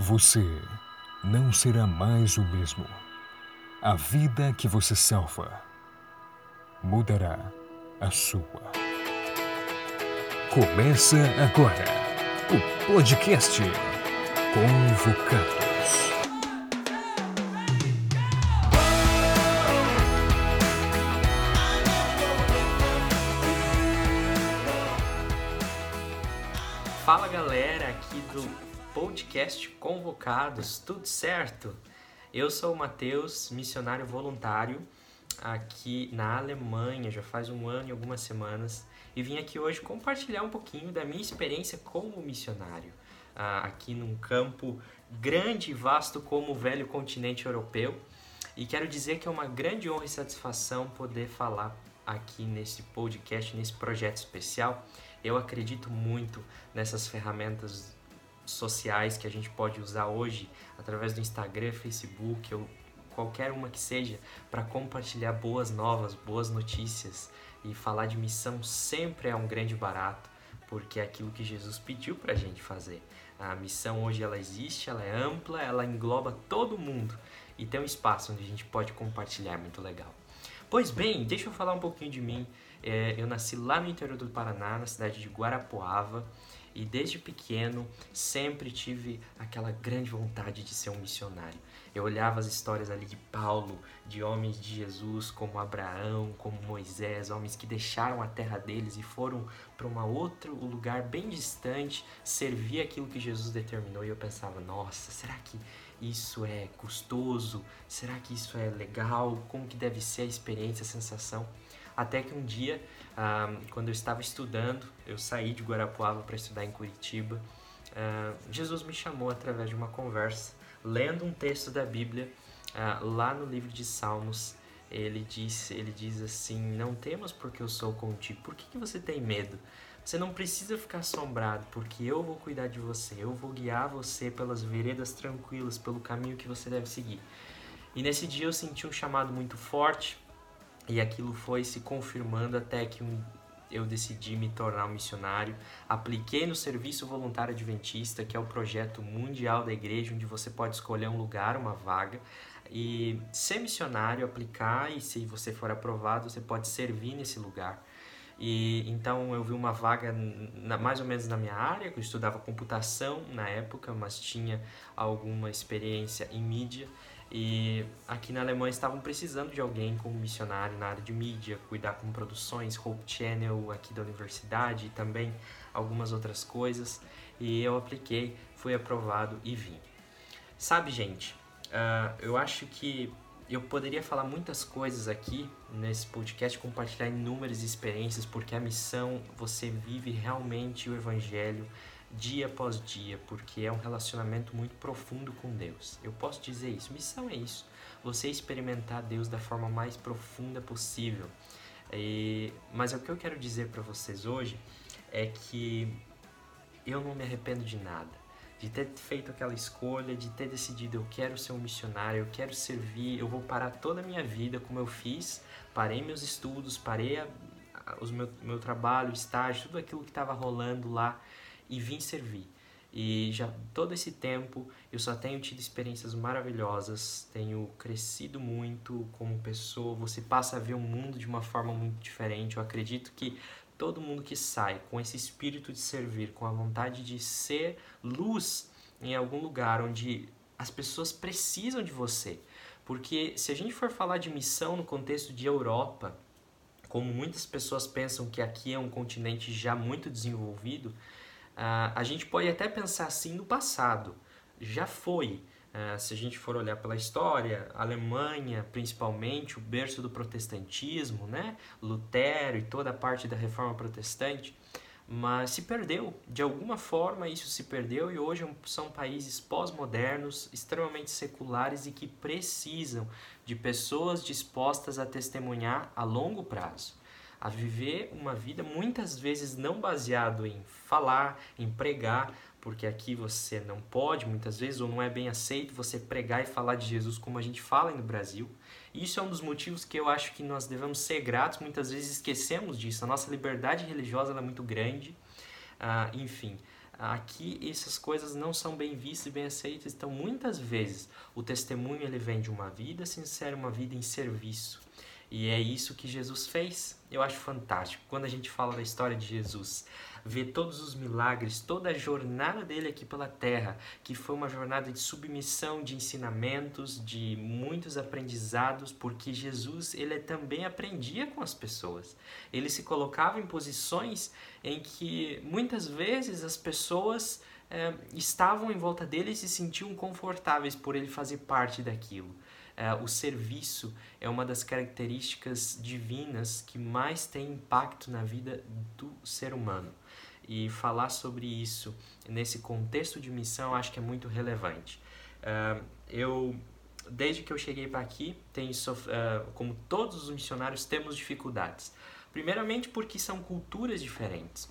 Você não será mais o mesmo. A vida que você salva mudará a sua. Começa agora o podcast Convocados. Fala galera aqui do podcast Convocados, tudo certo? Eu sou o Matheus, missionário voluntário aqui na Alemanha, já faz um ano e algumas semanas, e vim aqui hoje compartilhar um pouquinho da minha experiência como missionário, ah, aqui num campo grande e vasto como o velho continente europeu. E quero dizer que é uma grande honra e satisfação poder falar aqui nesse podcast, nesse projeto especial eu acredito muito nessas ferramentas sociais que a gente pode usar hoje através do Instagram, Facebook ou qualquer uma que seja para compartilhar boas novas, boas notícias e falar de missão sempre é um grande barato, porque é aquilo que Jesus pediu para a gente fazer. A missão hoje ela existe, ela é ampla, ela engloba todo mundo e tem um espaço onde a gente pode compartilhar, é muito legal. Pois bem, deixa eu falar um pouquinho de mim. É, eu nasci lá no interior do Paraná, na cidade de Guarapuava, e desde pequeno sempre tive aquela grande vontade de ser um missionário. Eu olhava as histórias ali de Paulo, de homens de Jesus, como Abraão, como Moisés, homens que deixaram a terra deles e foram para um outro lugar bem distante, servir aquilo que Jesus determinou. E eu pensava, nossa, será que isso é custoso? Será que isso é legal? Como que deve ser a experiência, a sensação? Até que um dia, ah, quando eu estava estudando, eu saí de Guarapuava para estudar em Curitiba, ah, Jesus me chamou através de uma conversa, lendo um texto da Bíblia, ah, lá no livro de Salmos, ele diz, ele diz assim, não temas porque eu sou contigo, por que, que você tem medo? Você não precisa ficar assombrado, porque eu vou cuidar de você, eu vou guiar você pelas veredas tranquilas, pelo caminho que você deve seguir. E nesse dia eu senti um chamado muito forte, e aquilo foi se confirmando até que um, eu decidi me tornar um missionário. Apliquei no Serviço Voluntário Adventista, que é o projeto mundial da igreja, onde você pode escolher um lugar, uma vaga, e ser missionário, aplicar, e se você for aprovado, você pode servir nesse lugar. E então eu vi uma vaga na, mais ou menos na minha área, eu estudava computação na época, mas tinha alguma experiência em mídia. E aqui na Alemanha estavam precisando de alguém como missionário na área de mídia, cuidar com produções, Hope Channel aqui da universidade e também algumas outras coisas. E eu apliquei, fui aprovado e vim. Sabe, gente, uh, eu acho que eu poderia falar muitas coisas aqui nesse podcast, compartilhar inúmeras experiências, porque a missão, você vive realmente o Evangelho dia após dia, porque é um relacionamento muito profundo com Deus. Eu posso dizer isso. Missão é isso. Você experimentar Deus da forma mais profunda possível. E, mas o que eu quero dizer para vocês hoje é que eu não me arrependo de nada. De ter feito aquela escolha, de ter decidido eu quero ser um missionário, eu quero servir, eu vou parar toda a minha vida como eu fiz, parei meus estudos, parei a, a, os meu, meu trabalho, estágio, tudo aquilo que estava rolando lá e vim servir. E já todo esse tempo eu só tenho tido experiências maravilhosas, tenho crescido muito como pessoa, você passa a ver o mundo de uma forma muito diferente. Eu acredito que todo mundo que sai com esse espírito de servir, com a vontade de ser luz em algum lugar onde as pessoas precisam de você. Porque se a gente for falar de missão no contexto de Europa, como muitas pessoas pensam que aqui é um continente já muito desenvolvido, Uh, a gente pode até pensar assim no passado, já foi. Uh, se a gente for olhar pela história, Alemanha, principalmente, o berço do protestantismo, né? Lutero e toda a parte da reforma protestante, mas se perdeu. De alguma forma isso se perdeu e hoje são países pós-modernos, extremamente seculares e que precisam de pessoas dispostas a testemunhar a longo prazo a viver uma vida muitas vezes não baseado em falar, em pregar, porque aqui você não pode, muitas vezes, ou não é bem aceito você pregar e falar de Jesus como a gente fala no Brasil. Isso é um dos motivos que eu acho que nós devemos ser gratos, muitas vezes esquecemos disso. A nossa liberdade religiosa é muito grande, uh, enfim. aqui essas coisas não são bem vistas e bem aceitas. Então, muitas vezes, o testemunho ele vem de uma vida sincera, uma vida em serviço. E é isso que Jesus fez. Eu acho fantástico. Quando a gente fala da história de Jesus, ver todos os milagres, toda a jornada dele aqui pela terra, que foi uma jornada de submissão, de ensinamentos, de muitos aprendizados, porque Jesus ele também aprendia com as pessoas. Ele se colocava em posições em que muitas vezes as pessoas é, estavam em volta dele e se sentiam confortáveis por ele fazer parte daquilo. É, o serviço é uma das características divinas que mais tem impacto na vida do ser humano e falar sobre isso nesse contexto de missão acho que é muito relevante. Uh, eu desde que eu cheguei para aqui tenho uh, como todos os missionários temos dificuldades. Primeiramente porque são culturas diferentes.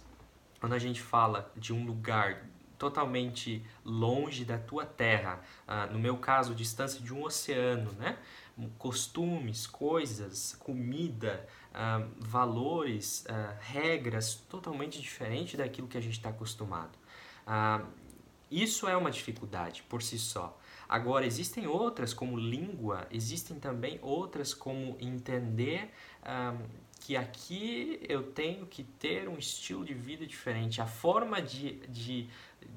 Quando a gente fala de um lugar totalmente longe da tua terra, uh, no meu caso, distância de um oceano, né? costumes, coisas, comida, uh, valores, uh, regras totalmente diferentes daquilo que a gente está acostumado. Isso é uma dificuldade por si só. Agora, existem outras, como língua, existem também outras, como entender que aqui eu tenho que ter um estilo de vida diferente. A forma de, de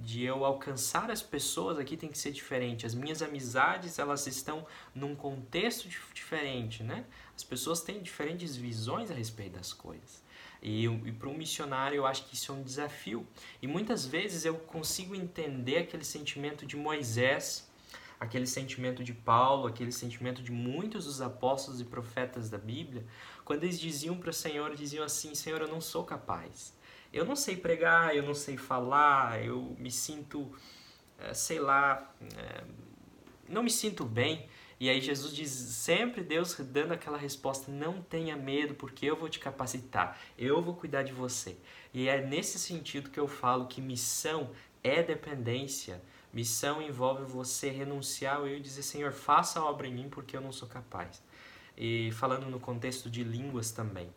de eu alcançar as pessoas aqui tem que ser diferente. As minhas amizades, elas estão num contexto diferente, né? As pessoas têm diferentes visões a respeito das coisas. E, e para um missionário eu acho que isso é um desafio. E muitas vezes eu consigo entender aquele sentimento de Moisés, aquele sentimento de Paulo, aquele sentimento de muitos dos apóstolos e profetas da Bíblia, quando eles diziam para o Senhor, diziam assim: Senhor, eu não sou capaz eu não sei pregar, eu não sei falar, eu me sinto, eh, sei lá, eh, não me sinto bem. E aí Jesus diz, sempre Deus dando aquela resposta, não tenha medo, porque eu vou te capacitar, eu vou cuidar de você. E é nesse sentido que eu falo que missão é dependência. Missão envolve você renunciar ao eu e dizer, Senhor, faça a obra em mim porque eu não sou capaz. E falando no contexto de línguas também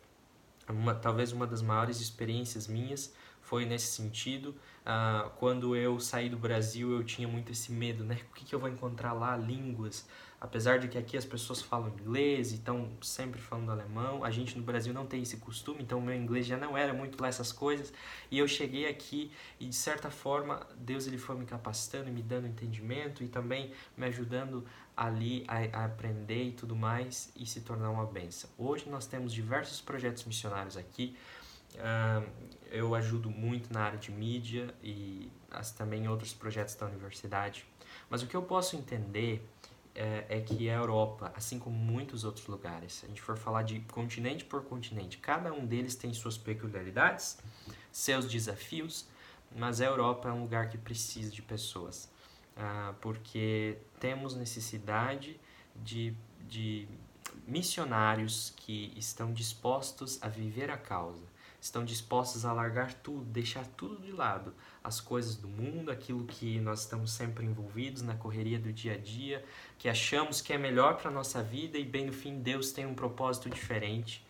uma, talvez uma das maiores experiências minhas foi nesse sentido. Ah, quando eu saí do Brasil, eu tinha muito esse medo, né? O que, que eu vou encontrar lá? Línguas. Apesar de que aqui as pessoas falam inglês e estão sempre falando alemão, a gente no Brasil não tem esse costume, então meu inglês já não era muito lá essas coisas. E eu cheguei aqui e de certa forma Deus ele foi me capacitando, me dando entendimento e também me ajudando ali a, a, aprender e tudo mais e se tornar uma benção. Hoje nós temos diversos projetos missionários aqui. Uh, eu ajudo muito na área de mídia e as, também outros projetos da universidade. Mas o que eu posso entender é, é, que a Europa, assim como muitos outros lugares, se a gente for falar de continente por continente, cada um deles tem suas peculiaridades, seus desafios, mas a Europa é um lugar que precisa de pessoas ah, porque temos necessidade de, de missionários que estão dispostos a viver a causa, estão dispostos a largar tudo, deixar tudo de lado, as coisas do mundo, aquilo que nós estamos sempre envolvidos na correria do dia a dia, que achamos que é melhor para a nossa vida e bem no fim Deus tem um propósito diferente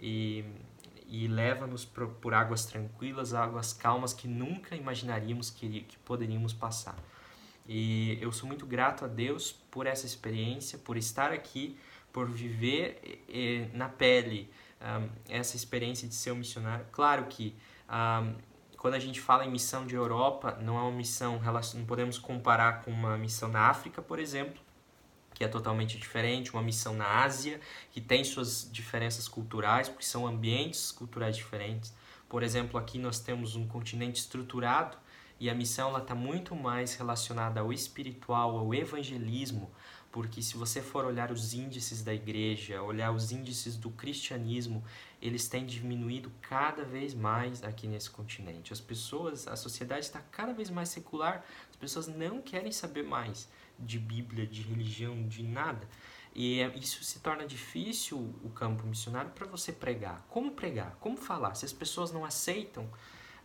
e, e leva-nos por, por águas tranquilas, águas calmas que nunca imaginaríamos que, que poderíamos passar. E eu sou muito grato a Deus por essa experiência, por estar aqui, por viver na pele um, essa experiência de ser um missionário. Claro que um, quando a gente fala em missão de Europa, não é uma missão, não podemos comparar com uma missão na África, por exemplo, que é totalmente diferente, uma missão na Ásia, que tem suas diferenças culturais, porque são ambientes culturais diferentes. Por exemplo, aqui nós temos um continente estruturado, e a missão está muito mais relacionada ao espiritual, ao evangelismo, porque se você for olhar os índices da igreja, olhar os índices do cristianismo, eles têm diminuído cada vez mais aqui nesse continente. As pessoas, a sociedade está cada vez mais secular, as pessoas não querem saber mais de Bíblia, de religião, de nada. E é, isso se torna difícil o campo missionário para você pregar. Como pregar? Como falar? Se as pessoas não aceitam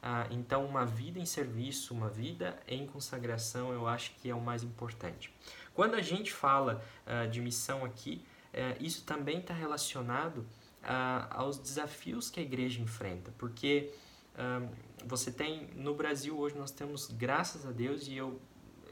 ah, então, uma vida em serviço, uma vida em consagração, eu acho que é o mais importante. Quando a gente fala ah, de missão aqui, eh, isso também está relacionado ah, aos desafios que a igreja enfrenta, porque você tem no Brasil hoje nós temos graças a Deus e eu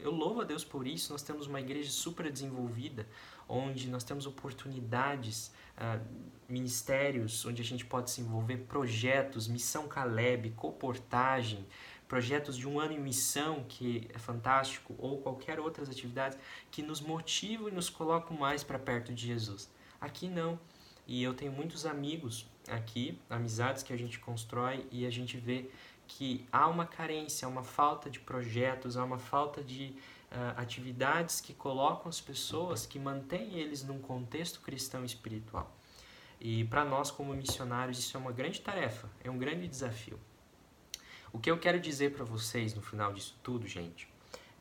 eu louvo a Deus por isso. Nós temos uma igreja super desenvolvida, onde nós temos oportunidades, uh, ministérios, onde a gente pode se envolver, projetos, missão Caleb, coportagem, projetos de um ano em missão, que é fantástico, ou qualquer outras atividades que nos motivam e nos colocam mais para perto de Jesus. Aqui não. E eu tenho muitos amigos aqui, amizades que a gente constrói e a gente vê que há uma carência, há uma falta de projetos, há uma falta de uh, atividades que colocam as pessoas, que mantêm eles num contexto cristão espiritual. E para nós, como missionários, isso é uma grande tarefa, é um grande desafio. O que eu quero dizer para vocês no final disso tudo, gente,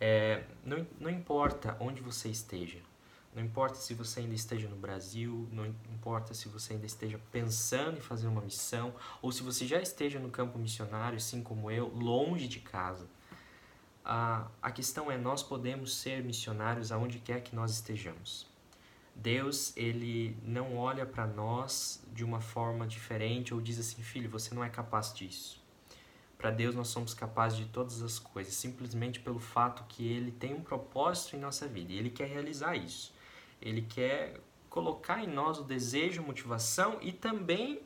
é, não, não importa onde você esteja, não importa se você ainda esteja no Brasil, não importa se você ainda esteja pensando em fazer uma missão, ou se você já esteja no campo missionário, assim como eu, longe de casa. A, a questão é: nós podemos ser missionários aonde quer que nós estejamos. Deus, ele não olha para nós de uma forma diferente ou diz assim: filho, você não é capaz disso. Para Deus, nós somos capazes de todas as coisas, simplesmente pelo fato que Ele tem um propósito em nossa vida e Ele quer realizar isso. Ele quer colocar em nós o desejo, motivação e também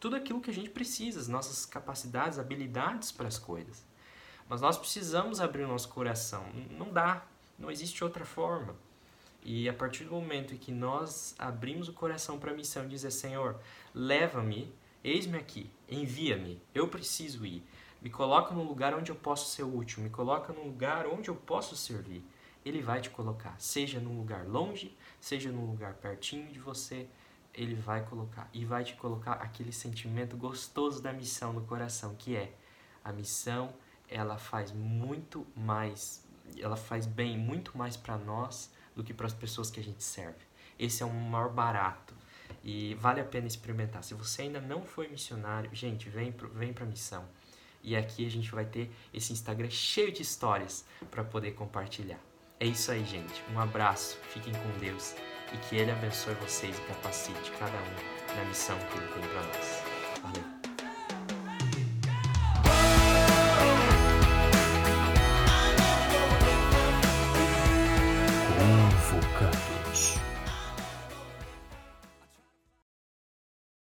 tudo aquilo que a gente precisa, as nossas capacidades, habilidades para as coisas. Mas nós precisamos abrir o nosso coração. Não dá, não existe outra forma. E a partir do momento em que nós abrimos o coração para a missão e dizer, Senhor, leva-me, eis-me aqui, envia-me, eu preciso ir. Me coloca no lugar onde eu posso ser útil, me coloca no lugar onde eu posso servir. Ele vai te colocar, seja num lugar longe, seja num lugar pertinho de você, ele vai colocar e vai te colocar aquele sentimento gostoso da missão no coração, que é a missão, ela faz muito mais, ela faz bem muito mais para nós do que para as pessoas que a gente serve. Esse é o maior barato e vale a pena experimentar. Se você ainda não foi missionário, gente, vem vem para missão. E aqui a gente vai ter esse Instagram cheio de histórias para poder compartilhar. É isso aí, gente. Um abraço, fiquem com Deus e que Ele abençoe vocês e capacite cada um na missão que Ele tem para nós. Valeu!